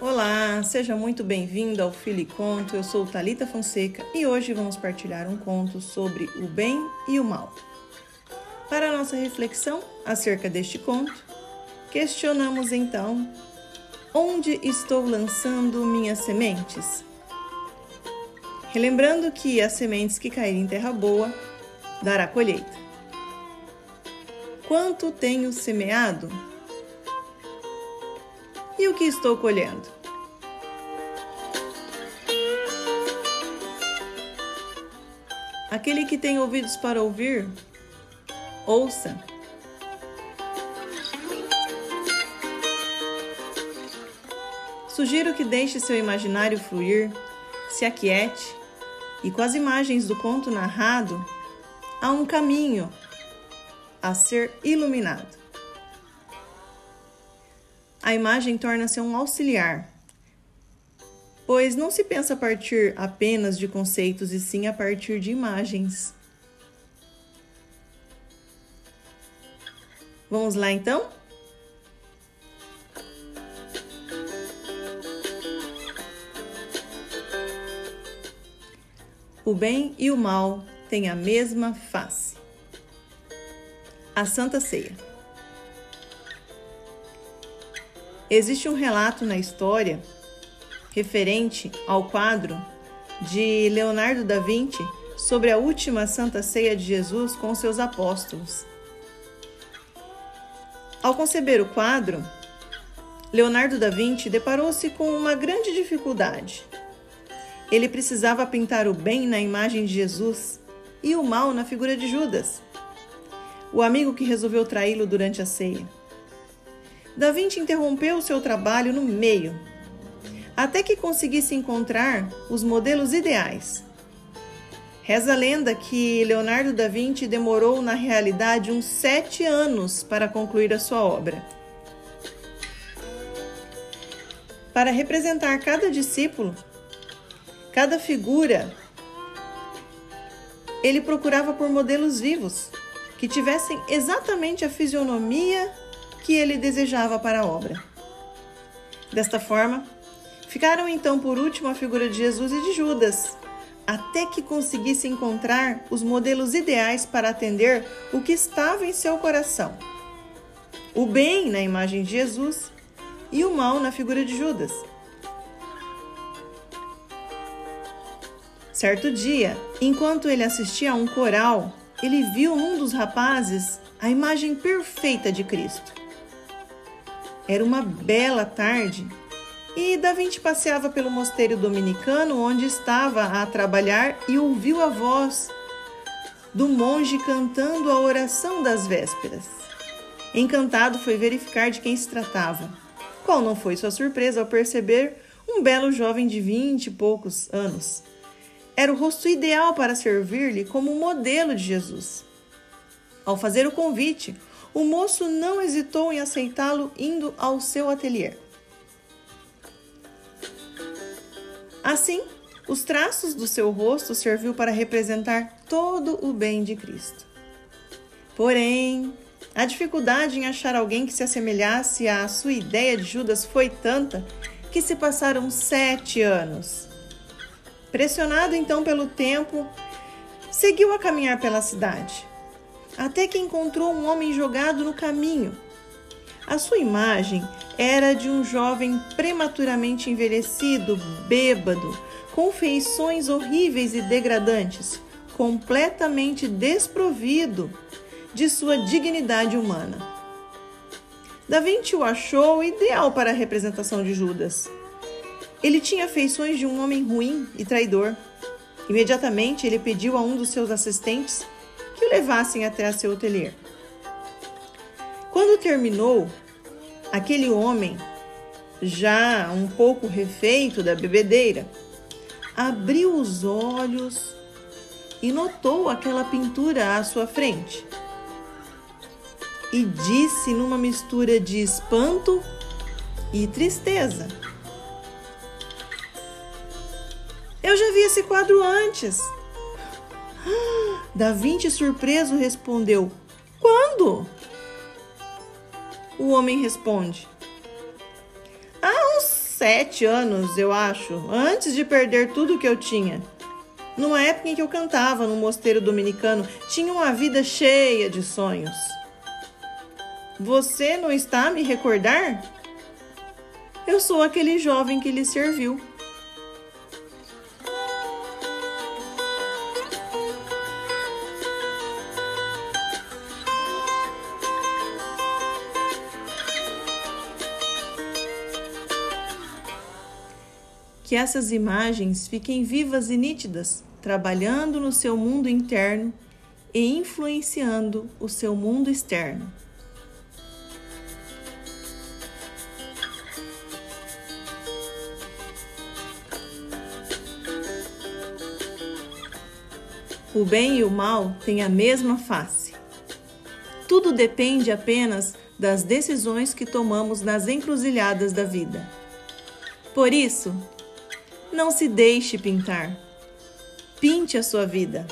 Olá, seja muito bem-vindo ao Fili Conto. Eu sou Talita Fonseca e hoje vamos partilhar um conto sobre o bem e o mal. Para nossa reflexão acerca deste conto, questionamos então: onde estou lançando minhas sementes? Relembrando que as sementes que caírem em terra boa dará colheita. Quanto tenho semeado? E o que estou colhendo? Aquele que tem ouvidos para ouvir, ouça. Sugiro que deixe seu imaginário fluir, se aquiete e com as imagens do conto narrado, há um caminho a ser iluminado a imagem torna-se um auxiliar, pois não se pensa a partir apenas de conceitos e sim a partir de imagens. Vamos lá então? O bem e o mal têm a mesma face. A Santa Ceia. Existe um relato na história referente ao quadro de Leonardo da Vinci sobre a última Santa Ceia de Jesus com seus apóstolos. Ao conceber o quadro, Leonardo da Vinci deparou-se com uma grande dificuldade. Ele precisava pintar o bem na imagem de Jesus e o mal na figura de Judas, o amigo que resolveu traí-lo durante a ceia. Da Vinci interrompeu seu trabalho no meio, até que conseguisse encontrar os modelos ideais. Reza a lenda que Leonardo da Vinci demorou, na realidade, uns sete anos para concluir a sua obra. Para representar cada discípulo, cada figura, ele procurava por modelos vivos que tivessem exatamente a fisionomia que ele desejava para a obra. Desta forma, ficaram então por último a figura de Jesus e de Judas, até que conseguisse encontrar os modelos ideais para atender o que estava em seu coração. O bem na imagem de Jesus e o mal na figura de Judas. Certo dia, enquanto ele assistia a um coral, ele viu num dos rapazes a imagem perfeita de Cristo. Era uma bela tarde e Da Vinci passeava pelo mosteiro dominicano onde estava a trabalhar e ouviu a voz do monge cantando a oração das vésperas. Encantado foi verificar de quem se tratava. Qual não foi sua surpresa ao perceber um belo jovem de vinte e poucos anos. Era o rosto ideal para servir-lhe como modelo de Jesus. Ao fazer o convite, o moço não hesitou em aceitá-lo indo ao seu ateliê. Assim, os traços do seu rosto serviu para representar todo o bem de Cristo. Porém, a dificuldade em achar alguém que se assemelhasse à sua ideia de Judas foi tanta que se passaram sete anos. Pressionado então pelo tempo, seguiu a caminhar pela cidade até que encontrou um homem jogado no caminho. A sua imagem era de um jovem prematuramente envelhecido, bêbado, com feições horríveis e degradantes, completamente desprovido de sua dignidade humana. Da Vinci o achou ideal para a representação de Judas. Ele tinha feições de um homem ruim e traidor. Imediatamente ele pediu a um dos seus assistentes que o levassem até seu ateliê. Quando terminou, aquele homem, já um pouco refeito da bebedeira, abriu os olhos e notou aquela pintura à sua frente. E disse numa mistura de espanto e tristeza: Eu já vi esse quadro antes. Da Vinci, surpreso, respondeu: Quando? O homem responde: Há uns sete anos, eu acho, antes de perder tudo que eu tinha. Numa época em que eu cantava no mosteiro dominicano, tinha uma vida cheia de sonhos. Você não está a me recordar? Eu sou aquele jovem que lhe serviu. Que essas imagens fiquem vivas e nítidas, trabalhando no seu mundo interno e influenciando o seu mundo externo. O bem e o mal têm a mesma face. Tudo depende apenas das decisões que tomamos nas encruzilhadas da vida. Por isso, não se deixe pintar. Pinte a sua vida.